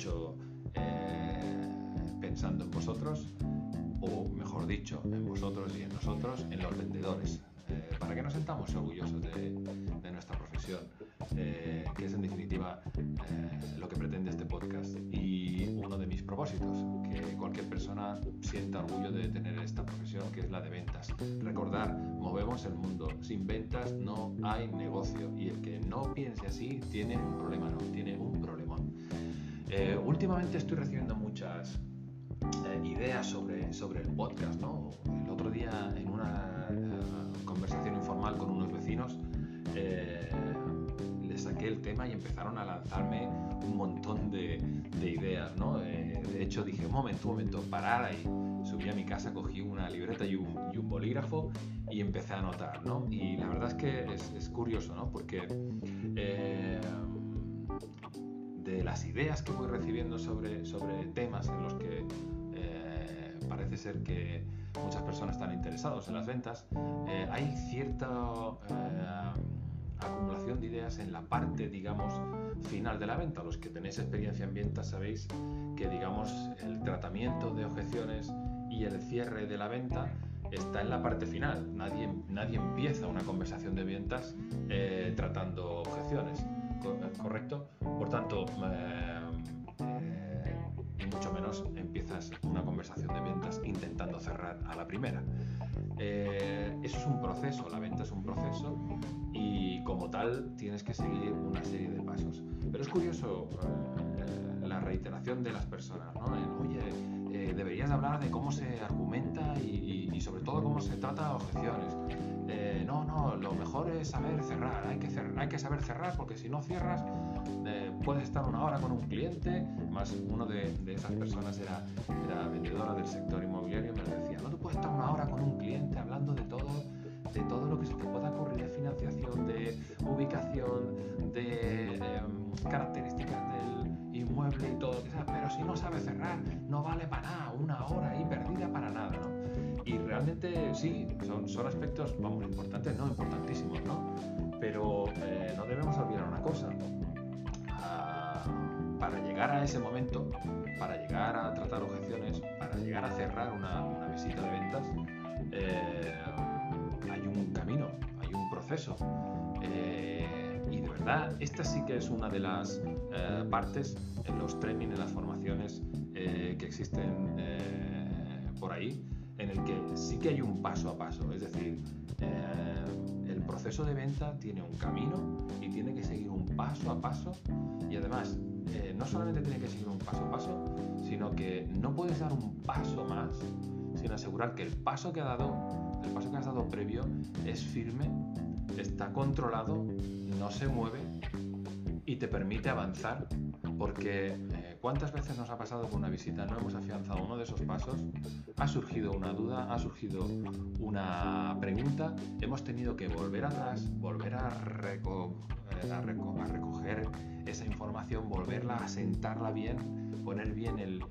hecho eh, pensando en vosotros, o mejor dicho, en vosotros y en nosotros, en los vendedores, eh, para que nos sentamos orgullosos de, nuestra profesión, eh, que es en definitiva lo que pretende este podcast y uno de mis propósitos, que cualquier persona sienta orgullo de tener esta profesión que es la de ventas. Recordar, movemos el mundo, sin ventas no hay negocio y el que no piense así tiene un problema, no, tiene un problemón. Últimamente estoy recibiendo muchas eh, ideas sobre, sobre el podcast, ¿no? El otro día en una eh, conversación informal con unos vecinos eh, les saqué el tema y empezaron a lanzarme un montón de, ideas, ¿no? de hecho dije, un momento, un momento, parar ahí. Subí a mi casa, cogí una libreta y un, y un bolígrafo y empecé a anotar, ¿no? Y la verdad es que es, curioso, ¿no? Porque de las ideas que voy recibiendo sobre, sobre temas en los que eh, parece ser que muchas personas están interesados en las ventas, eh, hay cierta eh, acumulación de ideas en la parte, digamos, final de la venta. Los que tenéis experiencia en ventas sabéis que, digamos, el tratamiento de objeciones y el cierre de la venta está en la parte final. Nadie, nadie empieza una conversación de ventas tratando objeciones ¿correcto? Por tanto, eh, eh, mucho menos empiezas una conversación de ventas intentando cerrar a la primera. Eh, eso es un proceso, la venta es un proceso y como tal tienes que seguir una serie de pasos. Pero es curioso la reiteración de las personas, ¿no? Oye, deberías hablar de cómo se argumenta y, y sobre todo cómo se trata objeciones no, no, lo mejor es saber cerrar, hay que, hay que saber cerrar porque si no cierras eh, puedes estar una hora con un cliente, más uno de, esas personas era, era, vendedora del sector inmobiliario, me lo decía, no, tú puedes estar una hora con un cliente hablando de de son, aspectos, vamos, importantes, no importantísimos, ¿no? Pero eh, no debemos olvidar una cosa. Ah, para llegar a ese momento, para llegar a tratar objeciones, para llegar a cerrar una, visita de ventas, eh, hay un camino, hay un proceso. Eh, y de verdad, esta sí que es una de las partes en los trainings, en las formaciones que existen por ahí, en el que sí que hay un paso a paso, es decir, eh, el proceso de venta tiene un camino y tiene que seguir un paso a paso. Y además eh, no solamente tiene que seguir un paso a paso, sino que no puedes dar un paso más sin asegurar que el paso que ha dado, el paso que has dado previo es firme, está controlado, no se mueve y te permite avanzar porque ¿cuántas veces nos ha pasado con una visita no hemos afianzado uno de esos pasos? Ha surgido una duda, ha surgido una pregunta, hemos tenido que volver atrás, volver a, eh, recoger esa información, volverla a sentarla bien, poner bien el,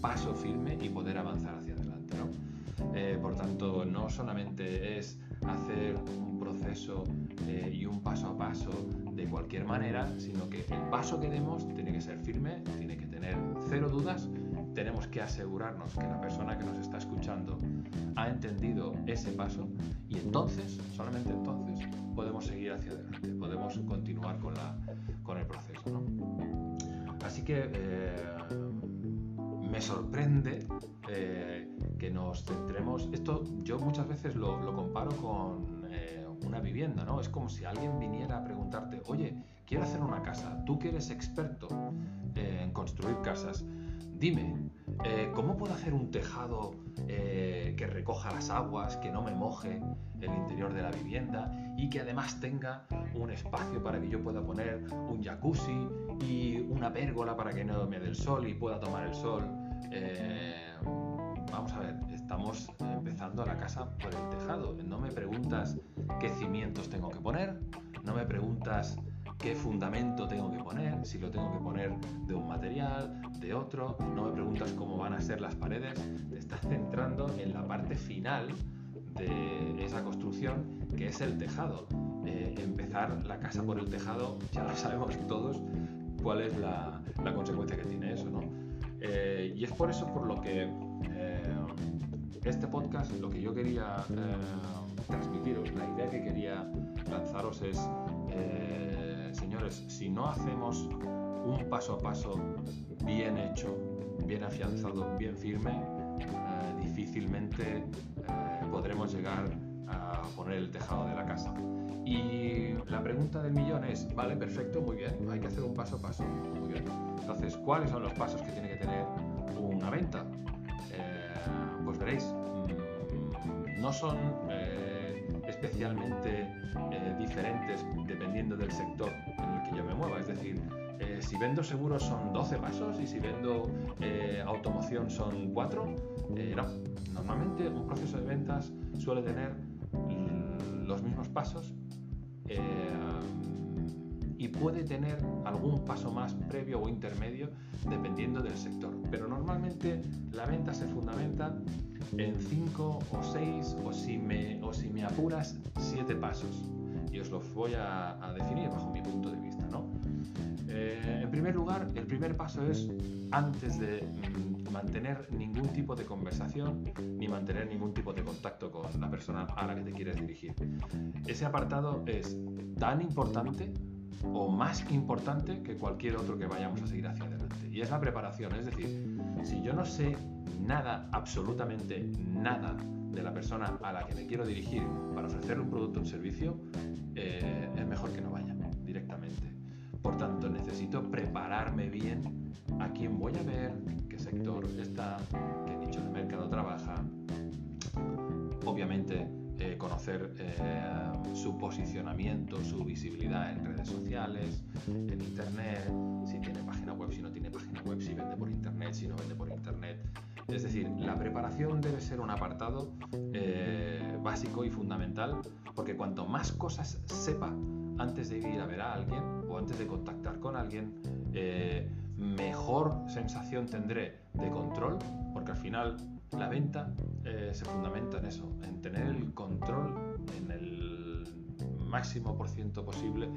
paso firme y poder avanzar hacia adelante. Eh, por tanto, no solamente es hacer un proceso y un paso a paso cualquier manera, sino que el paso que demos tiene que ser firme, tiene que tener cero dudas, tenemos que asegurarnos que la persona que nos está escuchando ha entendido ese paso y entonces, solamente entonces, podemos seguir hacia adelante, podemos continuar con, la, con el proceso. Así que eh, me sorprende eh, que nos centremos, esto yo muchas veces lo, lo comparo con una vivienda, ¿no? Es como si alguien viniera a preguntarte, oye, quiero hacer una casa, tú que eres experto eh, en construir casas, dime, eh, ¿cómo puedo hacer un tejado eh, que recoja las aguas, que no me moje el interior de la vivienda y que además tenga un espacio para que yo pueda poner un jacuzzi y una pérgola para que no me dé el sol y pueda tomar el sol? Vamos a ver, estamos empezando la casa por el tejado. No me preguntas qué cimientos tengo que poner, no me preguntas qué fundamento tengo que poner, si lo tengo que poner de un material, de otro, no me preguntas cómo van a ser las paredes, te estás centrando en la parte final de esa construcción que es el tejado. Eh, empezar la casa por el tejado, ya lo sabemos todos cuál es la, consecuencia que tiene eso. y es por eso por lo que este podcast, lo que yo quería transmitiros, la idea que quería lanzaros es, señores, si no hacemos un paso a paso bien hecho, bien afianzado, bien firme, difícilmente podremos llegar a poner el tejado de la casa. Y la pregunta del millón es, vale, perfecto, muy bien, hay que hacer un paso a paso. Muy bien. Entonces, ¿cuáles son los pasos que tiene que tener una venta? Eh, pues veréis, mm, no son eh, especialmente eh, diferentes dependiendo del sector en el que yo me mueva. Es decir, si vendo seguros son 12 pasos y si vendo automoción son 4. no, normalmente un proceso de ventas suele tener los mismos pasos eh, y puede tener algún paso más previo o intermedio dependiendo del sector. Pero normalmente la venta se fundamenta en 5 o 6 o si me, o si me apuras 7 pasos. Y os los voy a, definir bajo mi punto de vista. ¿no? Eh, en primer lugar, el primer paso es antes de mm, mantener ningún tipo de conversación ni mantener ningún tipo de contacto con la persona a la que te quieres dirigir. Ese apartado es tan importante o más importante que cualquier otro que vayamos a seguir hacia adelante. Y es la preparación, es decir, si yo no sé nada, absolutamente nada de la persona a la que me quiero dirigir para ofrecerle un producto o un servicio, eh, es mejor que no vaya directamente. Por tanto, necesito prepararme bien a quién voy a ver, qué sector está, qué nicho de mercado trabaja. Obviamente, eh, conocer eh, su posicionamiento, su visibilidad en redes sociales, en internet, si tiene página web, si no tiene página web, si vende por internet, si no vende por internet. Es decir, la preparación debe ser un apartado eh, básico y fundamental porque cuanto más cosas sepa antes de ir a ver a alguien o antes de contactar con alguien, mejor sensación tendré de control, porque al final la venta eh, se fundamenta en eso, en tener el control en el máximo por ciento posible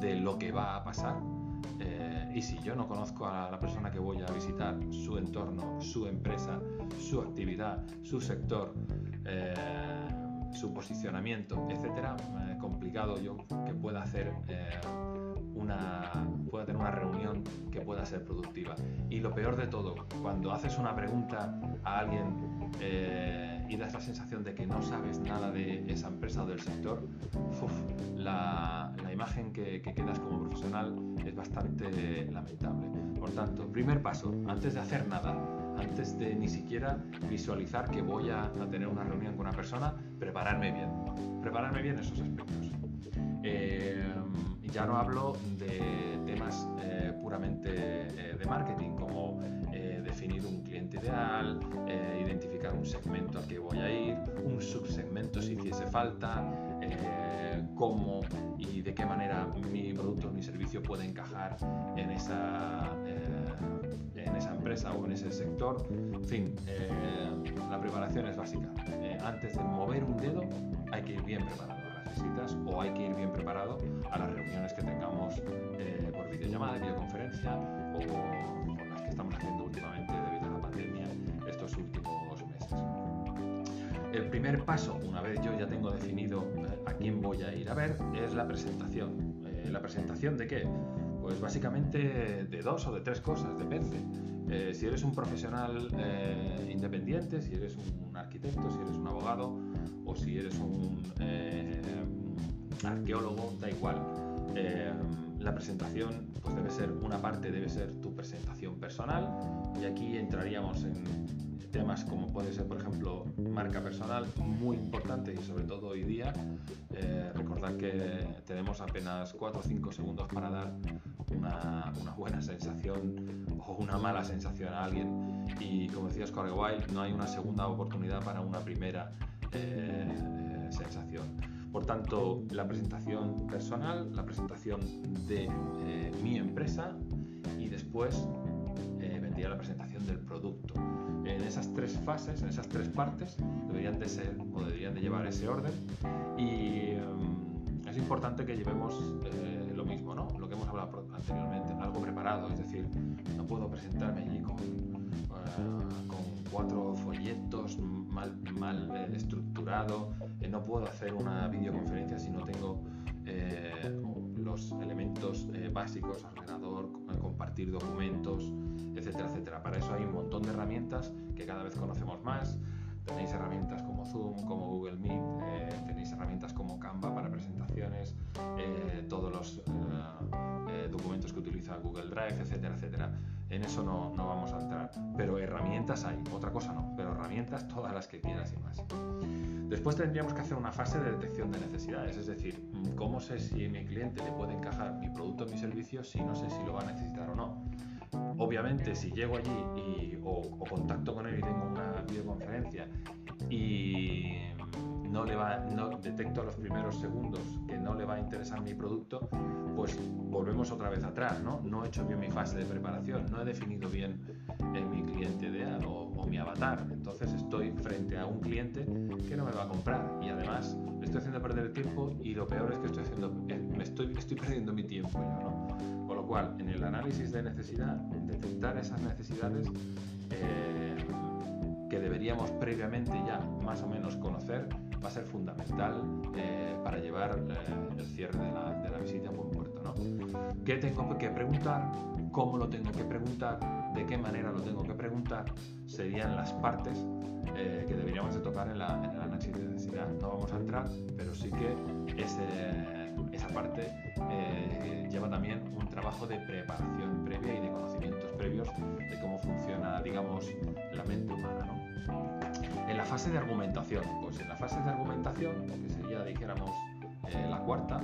de lo que va a pasar. Eh, y si yo no conozco a la persona que voy a visitar, su entorno, su empresa, su actividad, su sector, su posicionamiento, etcétera, eh, complicado yo que pueda hacer eh, una pueda tener una reunión que pueda ser productiva. Y lo peor de todo, cuando haces una pregunta a alguien eh, y das la sensación de que no sabes nada de esa empresa o del sector, la, imagen que, que quedas como profesional es bastante lamentable. Por tanto, primer paso, antes de hacer nada, antes de ni siquiera visualizar que voy a, tener una reunión con una persona, prepararme bien. Prepararme bien esos aspectos. Eh, ya no hablo de temas eh, puramente eh, de marketing, como definir un cliente ideal, identificar un segmento al que voy a ir, un subsegmento si hiciese falta, cómo y de qué manera mi producto o mi servicio puede encajar en esa empresa o en ese sector. En fin, eh, la preparación es básica. Eh, antes de mover un dedo hay que ir bien preparado a las visitas o hay que ir bien preparado a las reuniones que tengamos eh, por videollamada, videoconferencia o las que estamos haciendo últimamente debido a la pandemia estos últimos meses. El primer paso, una vez yo ya tengo definido a quién voy a ir a ver, es la presentación. ¿La presentación de qué? Pues básicamente de dos o de tres cosas, depende. Eh, si eres un profesional eh, independiente, si eres un arquitecto, si eres un abogado o si eres un eh, arqueólogo, da igual. la presentación pues debe ser una parte, debe ser tu presentación personal y aquí entraríamos en temas como puede ser, por ejemplo, marca personal, muy importante y sobre todo hoy día, eh, recordar que tenemos apenas 4 o 5 segundos para dar una, buena sensación o una mala sensación a alguien y como decía Oscar Wilde, no hay una segunda oportunidad para una primera eh, sensación. Por tanto, la presentación personal, la presentación de eh, mi empresa y después vendría la presentación del producto en esas tres fases, en esas tres partes, deberían de ser o deberían de llevar ese orden. Y em, es importante que llevemos eh, lo mismo, ¿no? Lo que hemos hablado anteriormente, algo preparado, es decir, no puedo presentarme allí con, cuatro folletos mal, mal eh, estructurado, eh, no puedo hacer una videoconferencia si no tengo los elementos básicos, ordenador, compartir documentos, etcétera, etcétera. Para eso hay un montón de herramientas que cada vez conocemos más. Tenéis herramientas como Zoom, como Google Meet, tenéis herramientas como Canva para presentaciones, todos los documentos que utiliza Google Drive, etcétera, etcétera. En eso no, no, vamos a entrar. Pero herramientas hay, otra cosa no, pero herramientas todas las que quieras y más. Después tendríamos que hacer una fase de detección de necesidades, es decir, cómo sé si mi cliente le puede encajar mi producto o mi servicio si no sé si lo va a necesitar o no. Obviamente, si llego allí y, o, o contacto con él y tengo una videoconferencia y no le va, no detecto los primeros segundos que no le va a interesar mi producto, pues volvemos otra vez atrás, ¿no? He hecho bien mi fase de preparación, no he definido bien eh, mi cliente ideal o, mi avatar. Entonces estoy frente a un cliente que no me va a comprar y además estoy haciendo perder el tiempo y lo peor es que estoy haciendo, eh, me estoy, estoy perdiendo mi tiempo yo. Con lo cual, en el análisis de necesidad, detectar esas necesidades eh, que deberíamos previamente ya más o menos conocer va a ser fundamental eh, para llevar eh, el cierre de la, de la, visita a buen puerto. ¿no? ¿Qué tengo que preguntar? ¿Cómo lo tengo que preguntar? ¿De qué manera lo tengo que preguntar? Serían las partes eh, que deberíamos de tocar en, la, en, el análisis de necesidad. No vamos a entrar, pero sí que ese, esa parte lleva también un trabajo de preparación previa y de conocimientos previos de cómo funciona, digamos, la mente humana. ¿no? En la fase de argumentación, pues en la fase de argumentación, que sería, dijéramos, eh, la cuarta,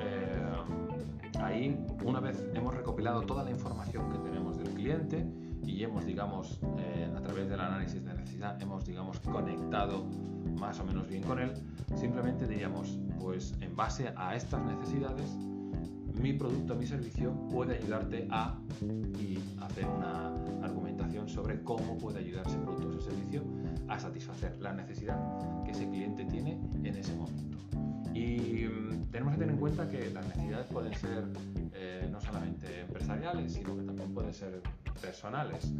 eh, ahí una vez hemos recopilado toda la información que tenemos del cliente y hemos, digamos, eh, a través del análisis de necesidad, hemos, digamos, conectado más o menos bien con él, simplemente diríamos, pues en base a estas necesidades, mi producto, mi servicio puede ayudarte a hacer una argumentación sobre cómo puede ayudar ese producto o ese servicio a satisfacer la necesidad que ese cliente tiene en ese momento. Y mm, tenemos que tener en cuenta que las necesidades pueden ser eh, no solamente empresariales, sino que también pueden ser personales.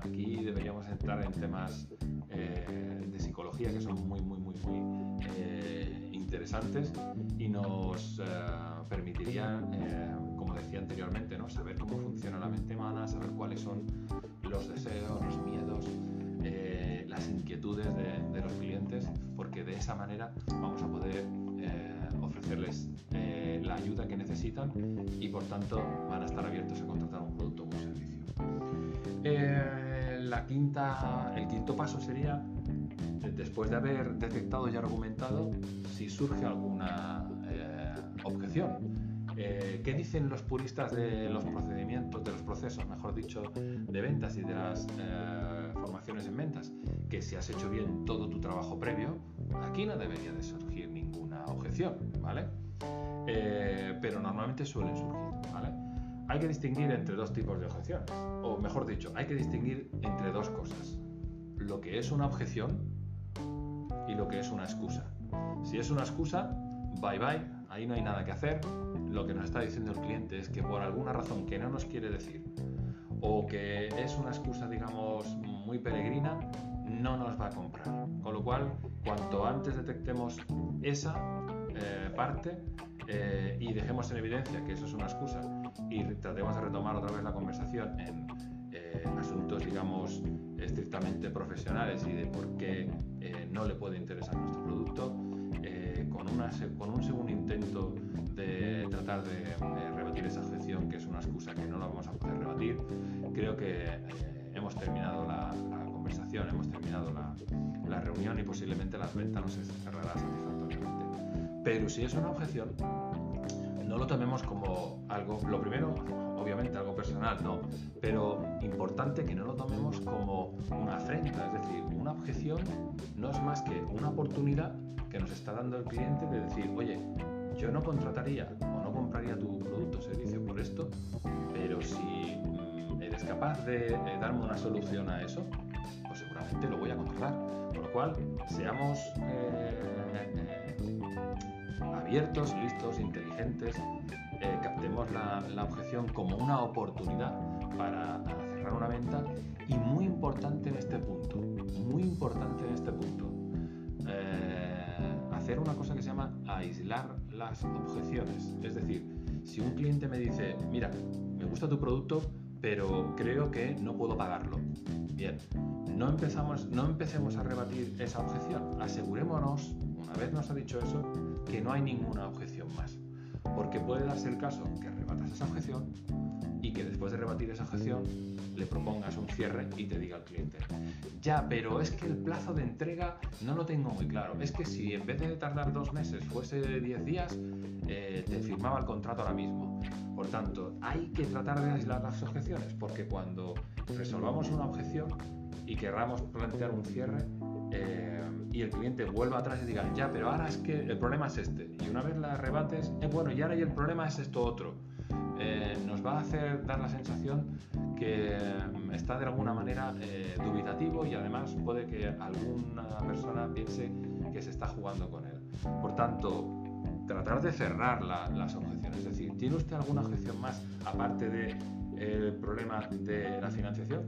Aquí deberíamos entrar en temas eh, de psicología que son muy, muy, muy, muy eh, interesantes y nos permitirían, como decía anteriormente, ¿no? saber cómo funciona la mente humana, saber cuáles son los deseos, los miedos, las inquietudes de, los clientes, porque de esa manera vamos a poder eh, ofrecerles eh, la ayuda que necesitan y por tanto van a estar abiertos a contratar un producto o un servicio. Eh, la quinta, el quinto paso sería, después de haber detectado y argumentado, si surge alguna objeción. ¿Qué dicen los puristas de los procedimientos, de los procesos, mejor dicho, de ventas y de las formaciones en ventas? que si has hecho bien todo tu trabajo previo, aquí no debería de surgir ninguna objeción, ¿vale? Eh, pero normalmente suelen surgir, ¿vale? Hay que distinguir entre dos tipos de objeciones, o mejor dicho, hay que distinguir entre dos cosas, lo que es una objeción y lo que es una excusa. Si es una excusa, bye bye, ahí no hay nada que hacer. Lo que nos está diciendo el cliente es que por alguna razón que no nos quiere decir, o que es una excusa, digamos, muy peregrina, no nos va a comprar. Con lo cual, cuanto antes detectemos esa eh, parte eh, y dejemos en evidencia que eso es una excusa y tratemos de retomar otra vez la conversación en eh, asuntos, digamos, estrictamente profesionales y de por qué no le puede interesar nuestro producto, con, una, con un segundo intento de tratar de rebatir esa objeción, que es una excusa que no la vamos a poder rebatir, creo que hemos terminado la, conversación, hemos terminado la, la, reunión y posiblemente la venta no se cerrará satisfactoriamente. Pero si es una objeción, no lo tomemos como algo, lo primero, obviamente algo personal, no, pero importante que no lo tomemos como una afrenta, es decir, una objeción no es más que una oportunidad que nos está dando el cliente de decir, oye, yo no contrataría o no compraría tu producto o servicio por esto, pero si eres capaz de eh, darme una solución a eso, pues seguramente lo voy a contratar. Con lo cual, seamos eh, abiertos, listos, inteligentes, captemos la, objeción como una oportunidad para cerrar una venta venta y muy importante en este punto, muy importante en este punto, eh, hacer una cosa que se llama aislar las objeciones. Es decir, si un cliente me dice, mira, me gusta tu producto, pero creo que no puedo pagarlo. Bien, no, empezamos, no empecemos a rebatir esa objeción. Asegurémonos, una vez nos ha dicho eso, que no hay ninguna objeción más. Porque puede darse el caso que rebatas esa objeción y que después de rebatir esa objeción le propongas un cierre y te diga al cliente, ya, pero es que el plazo de entrega no lo tengo muy claro. Es que si en vez de tardar dos meses fuese 10 días, eh, te firmaba el contrato ahora mismo. Por tanto, hay que tratar de aislar las objeciones, porque cuando resolvamos una objeción y querramos plantear un cierre, eh, y el cliente vuelva atrás y diga, ya, pero ahora es que el problema es este. Y una vez la rebates, eh, bueno, y ahora y el problema es esto otro. Eh, nos va a hacer dar la sensación que mm, está de alguna manera dubitativo y además puede que alguna persona piense que se está jugando con él. Por tanto, tratar de cerrar las objeciones. Es decir, ¿tiene usted alguna objeción más aparte del el problema de la financiación?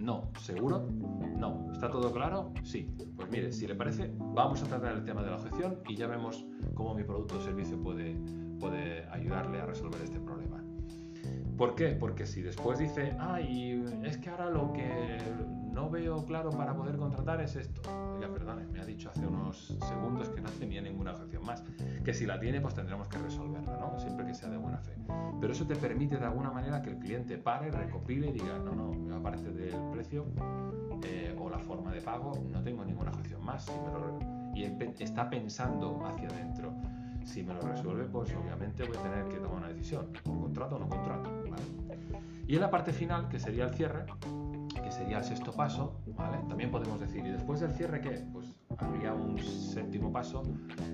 No, ¿seguro? No. ¿Está todo claro? Sí. Pues mire, si le parece, vamos a tratar el tema de la objeción y ya vemos cómo mi producto o servicio puede, puede ayudarle a resolver este problema. ¿Por qué? Porque si después dice, ay, es que ahora lo que no veo claro para poder contratar es esto. Oiga, perdone, me ha dicho hace unos segundos que no tenía ninguna objeción más. Que si la tiene, pues tendremos que resolverla, ¿no? Siempre que sea de buena fe. Pero eso te permite de alguna manera que el cliente pare, recopile y diga, no, no, aparte del precio eh, o la forma de pago, no tengo ninguna objeción más. y está pensando hacia adentro. Si me lo resuelve, pues obviamente voy a tener que tomar una decisión. ¿O contrato o no contrato? Y en la parte final, que sería el cierre, sería el sexto paso. También podemos decir, ¿y después del cierre qué? Pues habría un séptimo paso,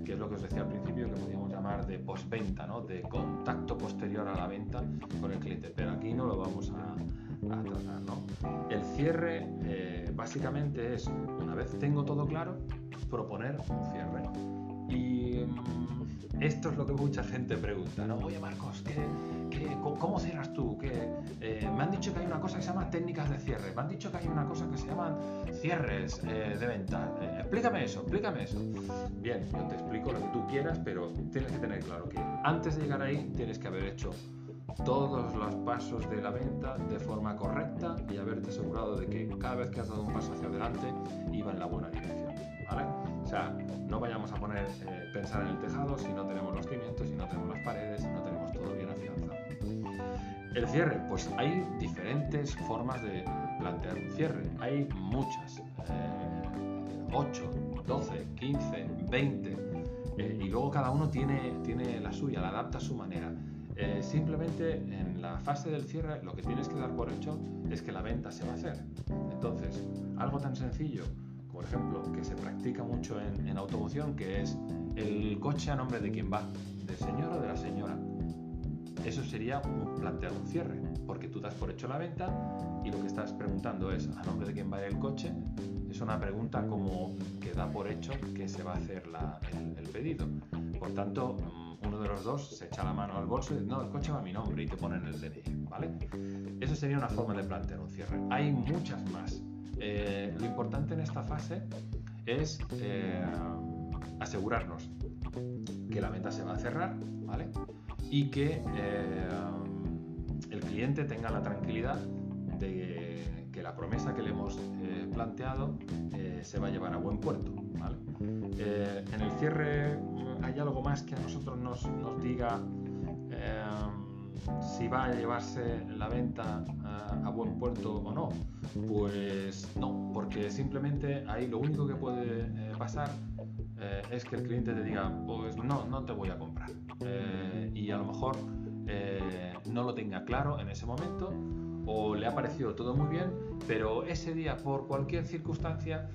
que es lo que os decía al principio, que podríamos llamar de postventa, ¿no? De contacto posterior a la venta con el cliente. Pero aquí no lo vamos a, a tratar, ¿no? El cierre eh, básicamente es, una vez tengo todo claro, proponer un cierre. Y mm, esto es lo que mucha gente pregunta, ¿no? Oye Marcos, ¿qué, ¿cómo cierras tú? Eh, me han dicho que hay una cosa que se llama técnicas de cierre, me han dicho que hay una cosa que se llaman cierres eh, de venta. Eh, explícame eso, explícame eso. Bien, yo te explico lo que tú quieras, pero tienes que tener claro que antes de llegar ahí tienes que haber hecho todos los pasos de la venta de forma correcta y haberte asegurado de que cada vez que has dado un paso hacia adelante iba en la buena dirección. ¿vale? O sea, no vayamos a poner pensar en el tejado si no tenemos los cimientos, si no tenemos las paredes, si no tenemos todo bien afianzado. El cierre, pues hay diferentes formas de plantear un cierre. Hay muchas. 8, 12, 15, 20. y luego cada uno tiene, tiene la suya, la adapta a su manera. Eh, simplemente en la fase del cierre lo que tienes que dar por hecho es que la venta se va a hacer. Entonces, algo tan sencillo, por ejemplo, que se practica mucho en, en automoción, que es el coche a nombre de quién va, del señor o de la señora eso sería plantear un cierre, porque tú das por hecho la venta y lo que estás preguntando es a nombre de quién va el coche. Es una pregunta como que da por hecho que se va a hacer el, pedido. Por tanto, mm, uno de los dos se echa la mano al bolso y dice, no, el coche va a mi nombre y te ponen el DNI, ¿vale? Eso sería una forma de plantear un cierre. Hay muchas más. Eh, lo importante en esta fase es eh, asegurarnos que la venta se va a cerrar, ¿vale? y que eh, el cliente tenga la tranquilidad de que la promesa que le hemos planteado se va a llevar a buen puerto. en el cierre hay algo más que a nosotros nos, nos diga si va a llevarse la venta a, buen puerto o no. Pues no, porque simplemente ahí lo único que puede pasar es que el cliente te diga, pues no, no te voy a comprar. Eh, y a lo mejor eh, no lo tenga claro en ese momento o le ha parecido todo muy bien, pero ese día por cualquier circunstancia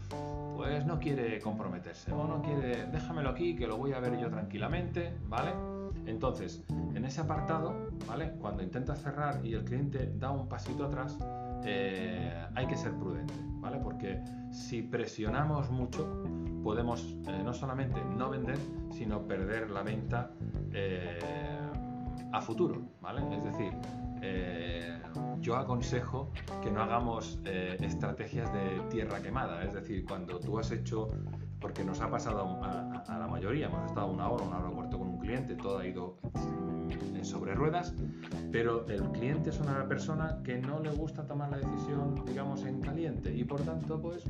pues no quiere comprometerse o no quiere, déjamelo aquí que lo voy a ver yo tranquilamente, ¿vale? Entonces, en ese apartado, ¿vale? Cuando intentas cerrar y el cliente da un pasito atrás, eh, hay que ser prudente, ¿vale? Porque si presionamos mucho, podemos eh, no solamente no vender, sino perder la venta eh, a futuro, ¿vale? Es decir, yo aconsejo que no hagamos estrategias de tierra quemada, es decir, cuando tú has hecho, porque nos ha pasado a, la mayoría, hemos estado una hora, una hora y cuarto con cliente, todo ha ido sobre ruedas, pero el cliente es una persona que no le gusta tomar la decisión, digamos, en caliente y por tanto, pues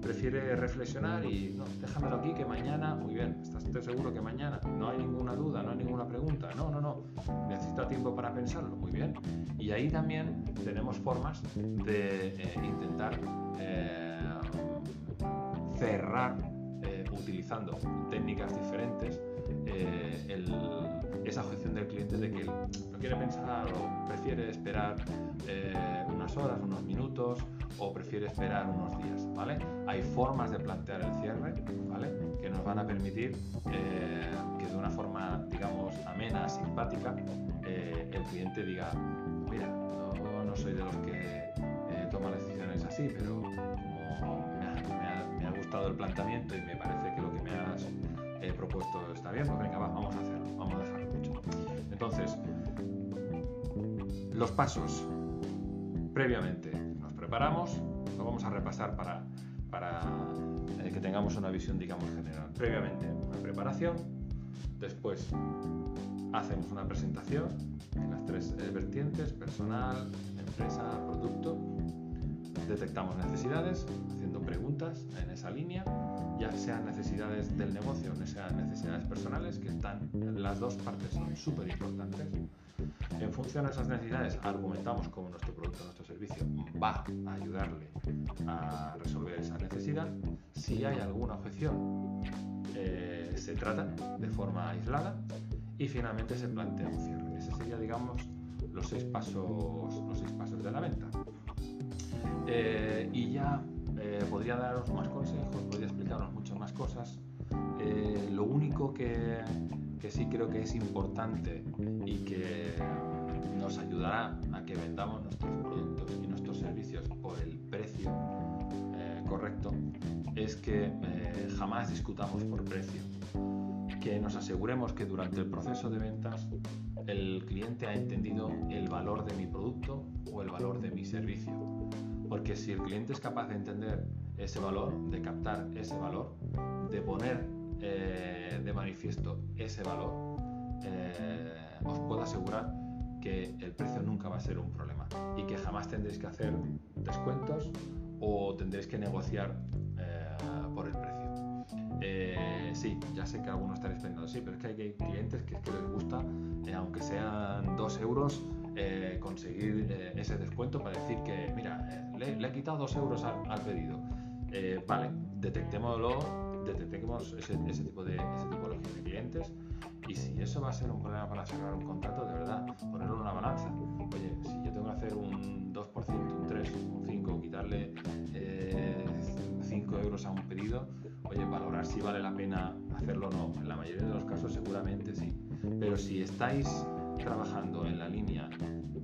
prefiere reflexionar y no, déjamelo aquí que mañana, muy bien, ¿estás seguro que mañana? No hay ninguna duda, no hay ninguna pregunta, no, no, no, necesita tiempo para pensarlo, muy bien. Y ahí también tenemos formas de eh, intentar eh, cerrar utilizando técnicas diferentes el esa objeción del cliente de que no quiere pensar o prefiere esperar eh, unas horas, unos minutos o prefiere esperar unos días, ¿vale? Hay formas de plantear el cierre, ¿vale? Que nos van a permitir eh, que de una forma, digamos, amena, simpática, eh, el cliente diga, mira, no, no, soy de los que toman decisiones así, pero gustado el planteamiento y me parece que lo que me has propuesto está bien, pues venga, va, vamos a hacerlo, vamos a dejarlo mucho. Entonces, los pasos. Previamente nos preparamos, lo vamos a repasar para, para eh, que tengamos una visión, digamos, general. Previamente, una preparación, después hacemos una presentación en las tres eh, vertientes, personal, empresa, producto, detectamos necesidades, haciendo preguntas en esa línea, ya sean necesidades del negocio o sean necesidades personales, que están, las dos partes son súper importantes. En función de esas necesidades, argumentamos cómo nuestro producto, nuestro servicio va a ayudarle a resolver esa necesidad. Si hay alguna objeción, eh, se trata de forma aislada y finalmente se plantea un cierre. Ese sería, digamos, los seis pasos, los seis pasos de la venta. Eh, y ya eh, podría daros más consejos, podría explicaros muchas más cosas. Eh, lo único que, que, sí creo que es importante y que nos ayudará a que vendamos nuestros productos y nuestros servicios por el precio correcto es que jamás discutamos por precio. Que nos aseguremos que durante el proceso de ventas el cliente ha entendido el valor de mi producto o el valor de mi servicio porque si el cliente es capaz de entender ese valor, de captar ese valor, de poner eh, de manifiesto ese valor, eh, os puedo asegurar que el precio nunca va a ser un problema y que jamás tendréis que hacer descuentos o tendréis que negociar eh, por el precio. sí, ya sé que algunos estaréis pensando, sí, pero es que hay clientes que, les gusta, aunque sean dos euros, eh, conseguir eh, ese descuento para decir que, mira, eh, le, he quitado dos euros al, pedido. vale, detectémoslo, detectemos ese, tipo de, ese tipología de clientes y si eso va a ser un problema para cerrar un contrato, de verdad, ponerlo en una balanza. Oye, si yo tengo que hacer un 2%, un 3, un 5, quitarle 5 euros a un pedido, oye, valorar si vale la pena hacerlo o no. En la mayoría de los casos seguramente sí. Pero si estáis trabajando en la línea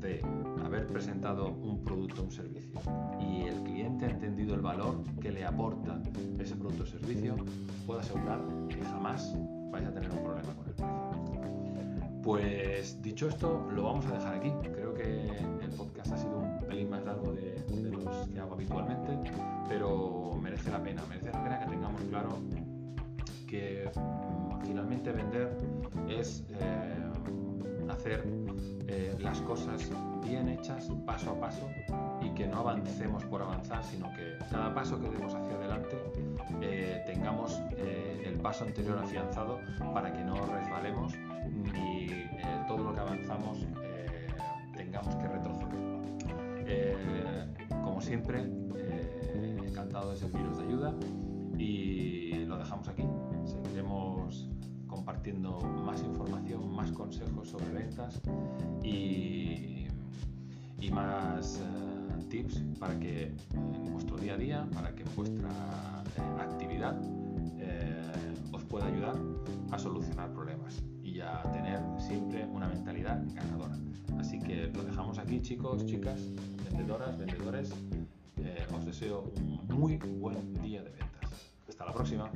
de haber presentado un producto o un servicio y el cliente ha entendido el valor que le aporta ese producto o servicio, puedo asegurar que jamás vais a tener un problema con el precio. Pues dicho esto, lo vamos a dejar aquí. Creo que el podcast ha sido un pelín más largo de, los que hago habitualmente, pero merece la pena, merece la pena que tengamos claro que mm, finalmente vender es eh, hacer eh, las cosas bien hechas, paso a paso, y que no avancemos por avanzar, sino que cada paso que demos hacia adelante eh, tengamos eh, el paso anterior afianzado para que no resbalemos ni todo lo que avanzamos tengamos que retroceder. como siempre, encantado de serviros de ayuda y lo dejamos aquí. Compartiendo más información, más consejos sobre ventas y, y más eh, tips para que en vuestro día a día, para que vuestra eh, actividad eh, os pueda ayudar a solucionar problemas y a tener siempre una mentalidad ganadora. Así que lo dejamos aquí chicos, chicas, vendedoras, vendedores. os deseo un muy buen día de ventas. Hasta la próxima.